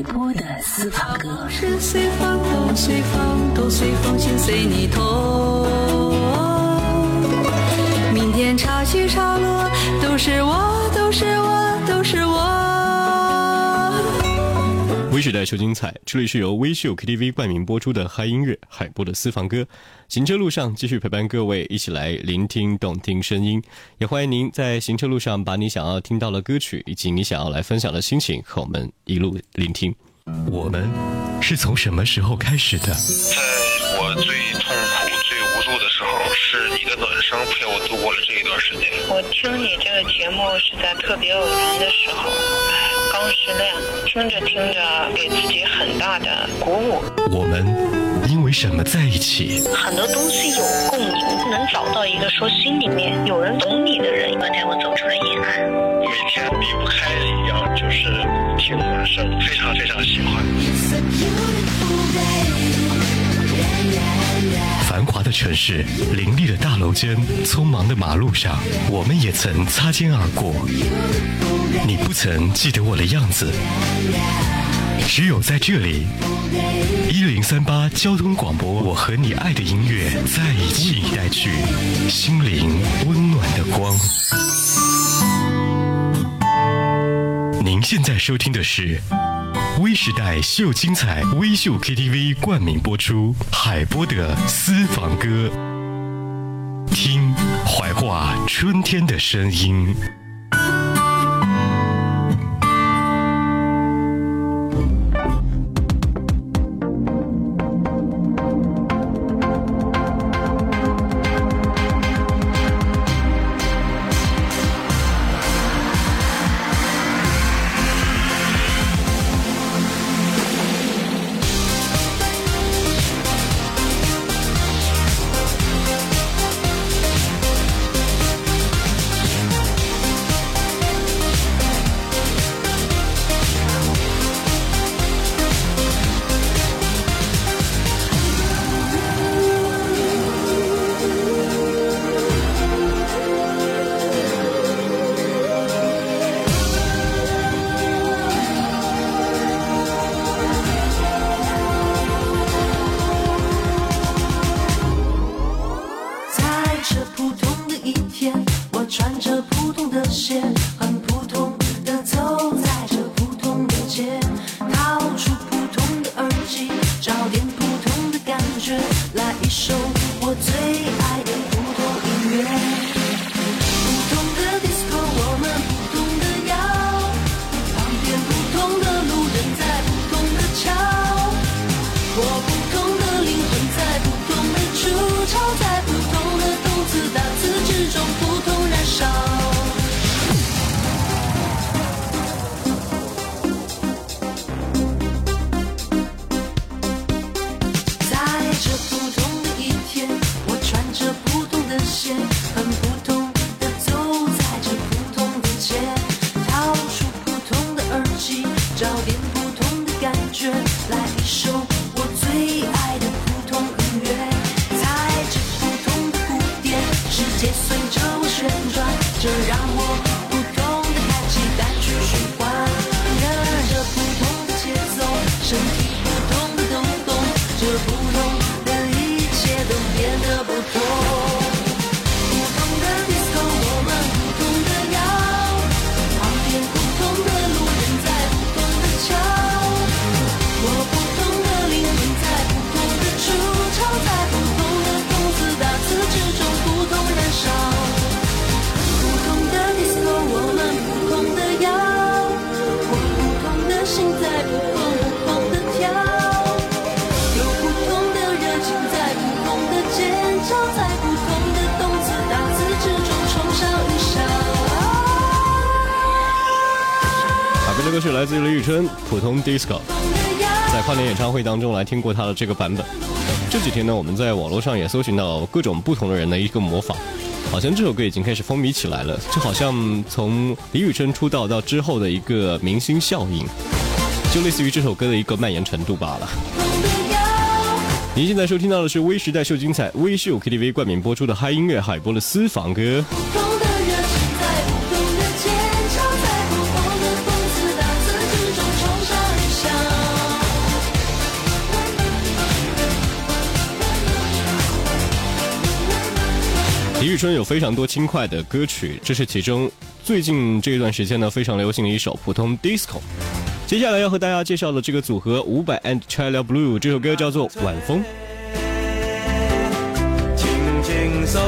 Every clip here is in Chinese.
海波的私房歌。是随风都随风都随风心随你痛。明天潮起潮落，都是我，都是我，都是我。微时代秀精彩，这里是由微秀 KTV 冠名播出的嗨音乐海波的私房歌。行车路上继续陪伴各位一起来聆听动听声音，也欢迎您在行车路上把你想要听到的歌曲以及你想要来分享的心情和我们一路聆听。我们是从什么时候开始的？在我最痛是你的暖声陪我度过了这一段时间。我听你这个节目是在特别偶然的时候，哎，刚失恋，听着听着给自己很大的鼓舞。我们因为什么在一起？很多东西有共鸣，能找到一个说心里面有人懂你的人，带我走出了阴暗。每天离不开一样就是听暖声，非常非常喜欢。城市，林立的大楼间，匆忙的马路上，我们也曾擦肩而过。你不曾记得我的样子，只有在这里，一零三八交通广播，我和你爱的音乐在一起，带去心灵温暖的光。您现在收听的是微时代秀精彩微秀 KTV 冠名播出海波的私房歌，听怀化春天的声音。这首歌曲来自于李宇春，《普通 Disco》。在跨年演唱会当中来听过他的这个版本。这几天呢，我们在网络上也搜寻到各种不同的人的一个模仿，好像这首歌已经开始风靡起来了，就好像从李宇春出道到之后的一个明星效应，就类似于这首歌的一个蔓延程度罢了。您现在收听到的是微时代秀精彩微秀 KTV 冠名播出的嗨音乐海波的私房歌。李宇春有非常多轻快的歌曲，这是其中最近这一段时间呢非常流行的一首普通 disco。接下来要和大家介绍的这个组合伍佰 and China Blue，这首歌叫做《晚风》。轻轻松，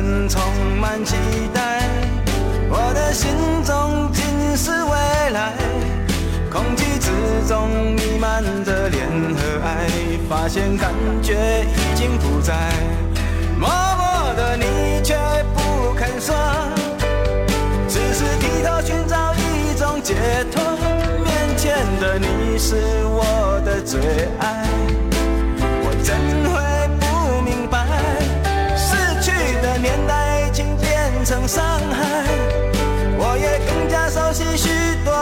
眼神充满期待，我的心中尽是未来。空气之中弥漫着恋和爱，发现感觉已经不在，默默的你却不肯说，只是低头寻找一种解脱。面前的你是我的最爱，成伤害，我也更加熟悉许多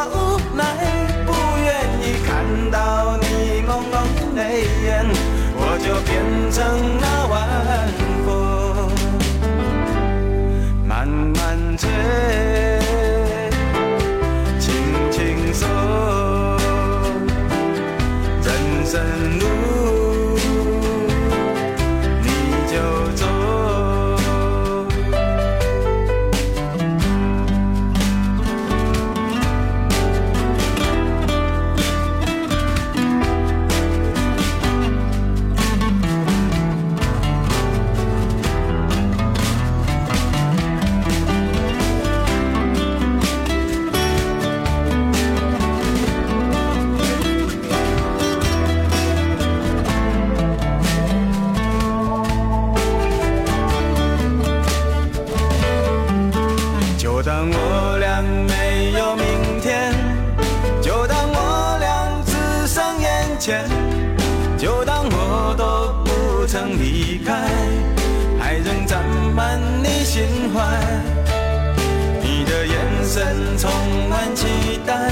怀。你的眼神充满期待，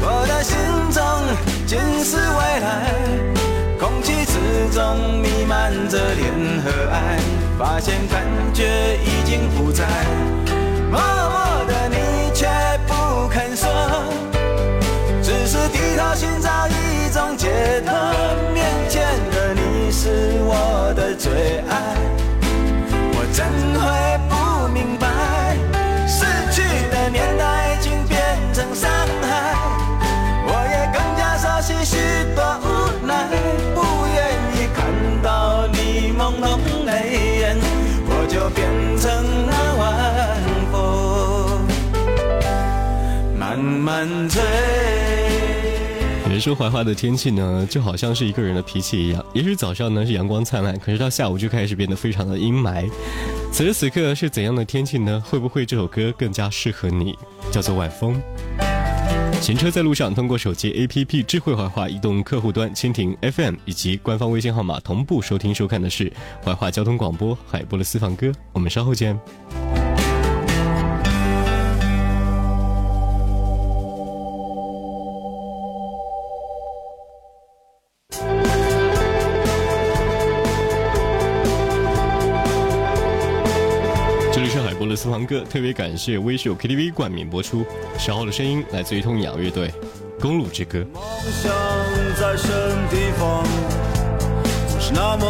我的心中尽是未来。空气之中弥漫着恋和爱，发现感觉已经不在。说怀化的天气呢，就好像是一个人的脾气一样，也许早上呢是阳光灿烂，可是到下午就开始变得非常的阴霾。此时此刻是怎样的天气呢？会不会这首歌更加适合你？叫做晚风。行车在路上，通过手机 APP 智慧怀化移动客户端、蜻蜓 FM 以及官方微信号码同步收听收看的是怀化交通广播海波的私房歌。我们稍后见。这里是海波的私房歌，特别感谢微秀 KTV 冠名播出。十号的声音来自于痛仰乐队，《公路之歌》。梦想在什么地方，是那么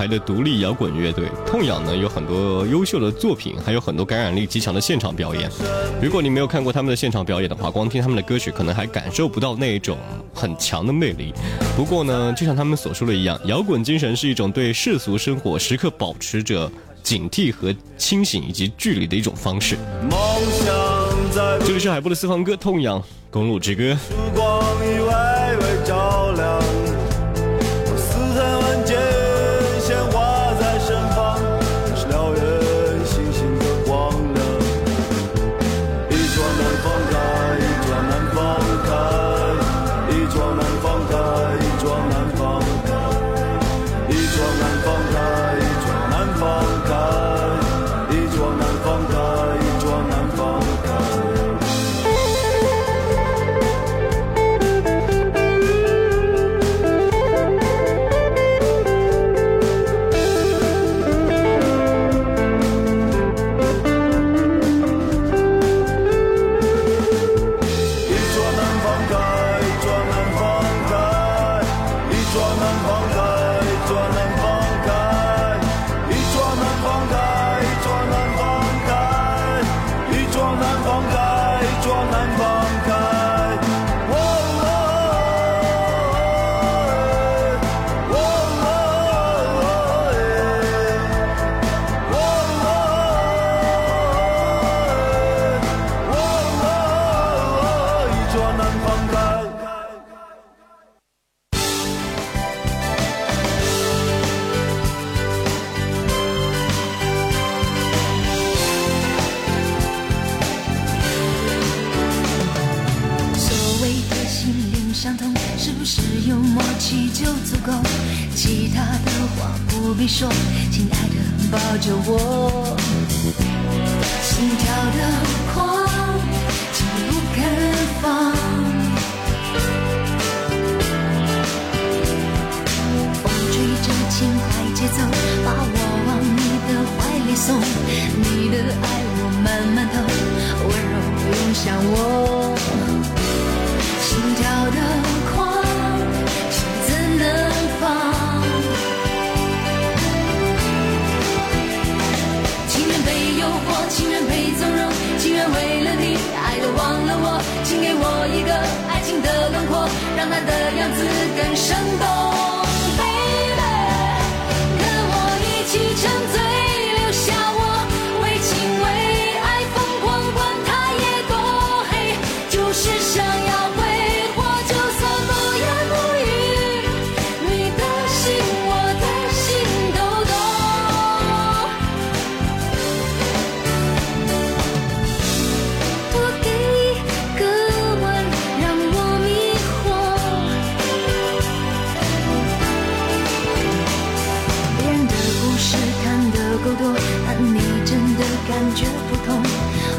牌的独立摇滚乐队。痛仰呢有很多优秀的作品，还有很多感染力极强的现场表演。如果你没有看过他们的现场表演的话，光听他们的歌曲可能还感受不到那一种很强的魅力。不过呢，就像他们所说的一样，摇滚精神是一种对世俗生活时刻保持着警惕和清醒以及距离的一种方式。梦想在这里是海波的私房歌《痛仰公路之歌》。你说，亲爱的，抱着我，心跳的狂，紧不肯放。风吹着轻快节奏，把我往你的怀里送，你的爱我慢慢偷，温柔涌向我。情愿被纵容，情愿为了你爱的忘了我。请给我一个爱情的轮廓，让它的样子更生动。Baby，跟我一起沉醉，多，但你真的感觉不同。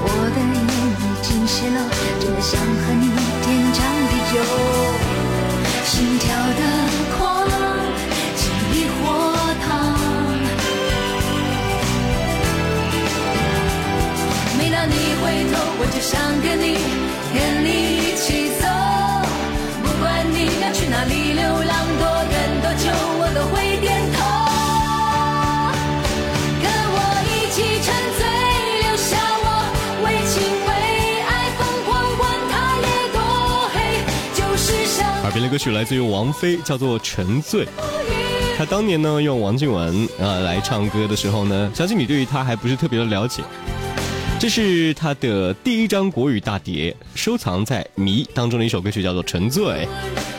我的眼已经泄露，真的想和耳边的歌曲来自于王菲，叫做《沉醉》。她当年呢用王靖雯啊、来唱歌的时候呢，相信你对于她还不是特别的了解。这是她的第一张国语大碟，收藏在《迷》当中的一首歌曲，叫做《沉醉》，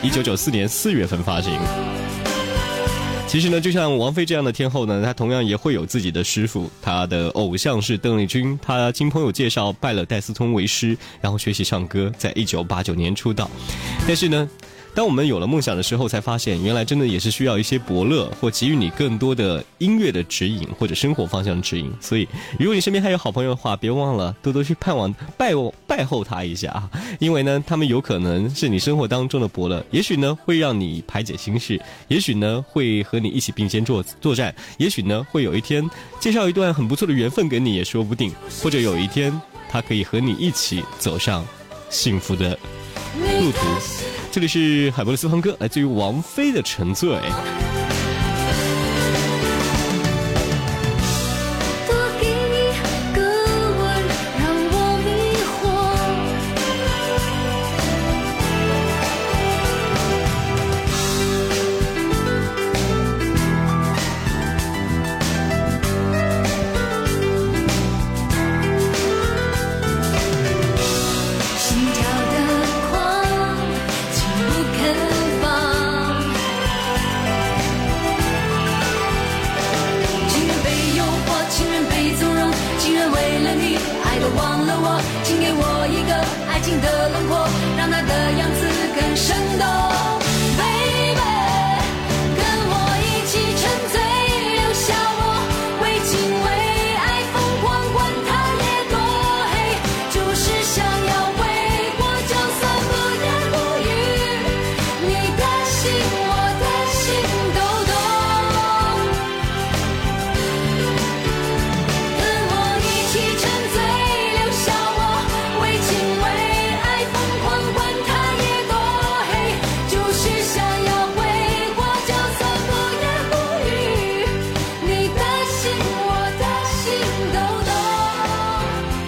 一九九四年四月份发行。其实呢，就像王菲这样的天后呢，她同样也会有自己的师傅。她的偶像是邓丽君，她经朋友介绍拜了戴思聪为师，然后学习唱歌，在一九八九年出道。但是呢，当我们有了梦想的时候，才发现原来真的也是需要一些伯乐或给予你更多的音乐的指引或者生活方向指引。所以，如果你身边还有好朋友的话，别忘了多多去盼望拜拜候他一下啊，因为呢，他们有可能是你生活当中的伯乐，也许呢会让你排解心事，也许呢会和你一起并肩作作战，也许呢会有一天介绍一段很不错的缘分给你也说不定，或者有一天他可以和你一起走上幸福的路途。这里是海波的私房歌，来自于王菲的《沉醉》。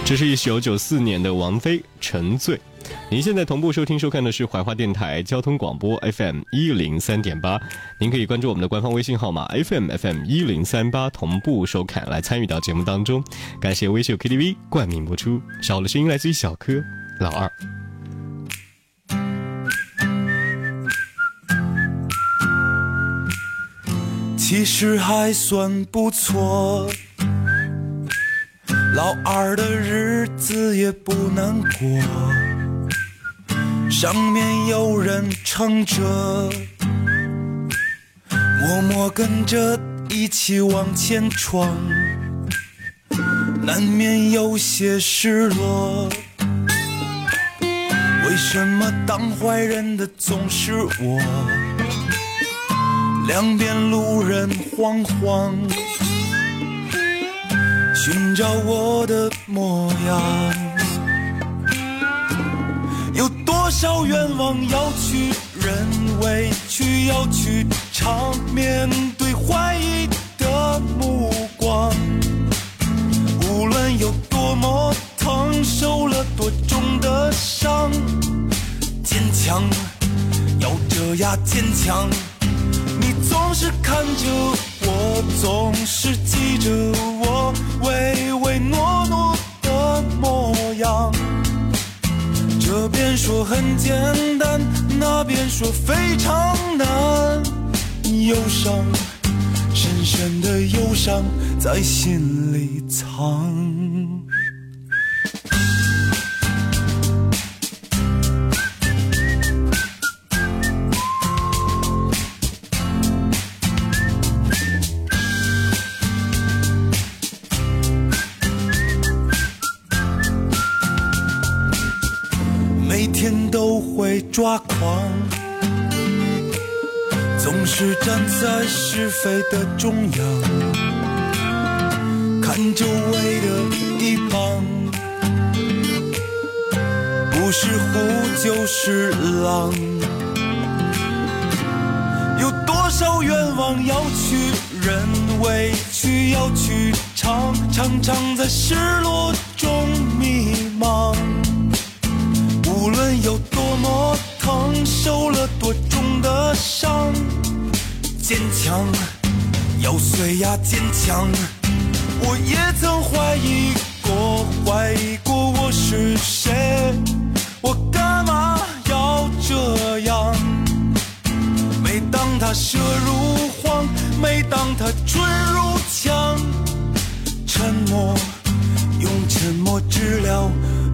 这是一九九四年的王菲《沉醉》。您现在同步收听收看的是怀化电台交通广播 FM 一零三点八，您可以关注我们的官方微信号码 FM FM 一零三八同步收看来参与到节目当中。感谢微秀 KTV 冠名播出，少的声音来自于小柯老二。其实还算不错，老二的日子也不难过，上面有人撑着，默默跟着一起往前闯，难免有些失落。为什么当坏人的总是我？两边路人惶惶，寻找我的模样。有多少愿望要去忍，委屈要去尝，面对怀疑的目光。无论有多么疼，受了多重的伤，坚强，咬着牙坚强。你总是看着我，总是记着我唯唯诺诺的模样。这边说很简单，那边说非常难。忧伤，深深的忧伤在心里藏。抓狂，总是站在是非的中央，看周围的一旁，不是虎就是狼。有多少愿望要去忍，委屈要去尝，常常在失落中迷茫。无论有么疼，受了多重的伤，坚强，要碎呀坚强。我也曾怀疑过，怀疑过我是谁，我干嘛要这样？每当他射入黄，每当他春如墙，沉默，用沉默治疗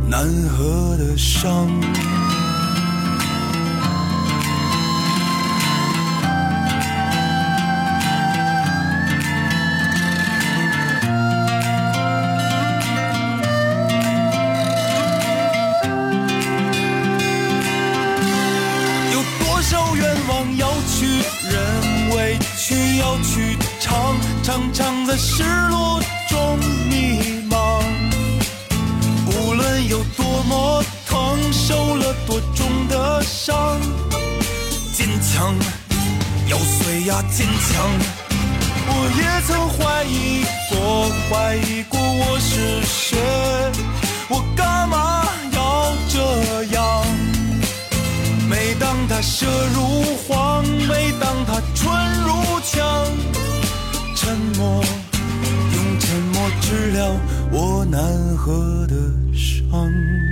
难合的伤。当他射入黄，每当它春如枪，沉默，用沉默治疗我难合的伤。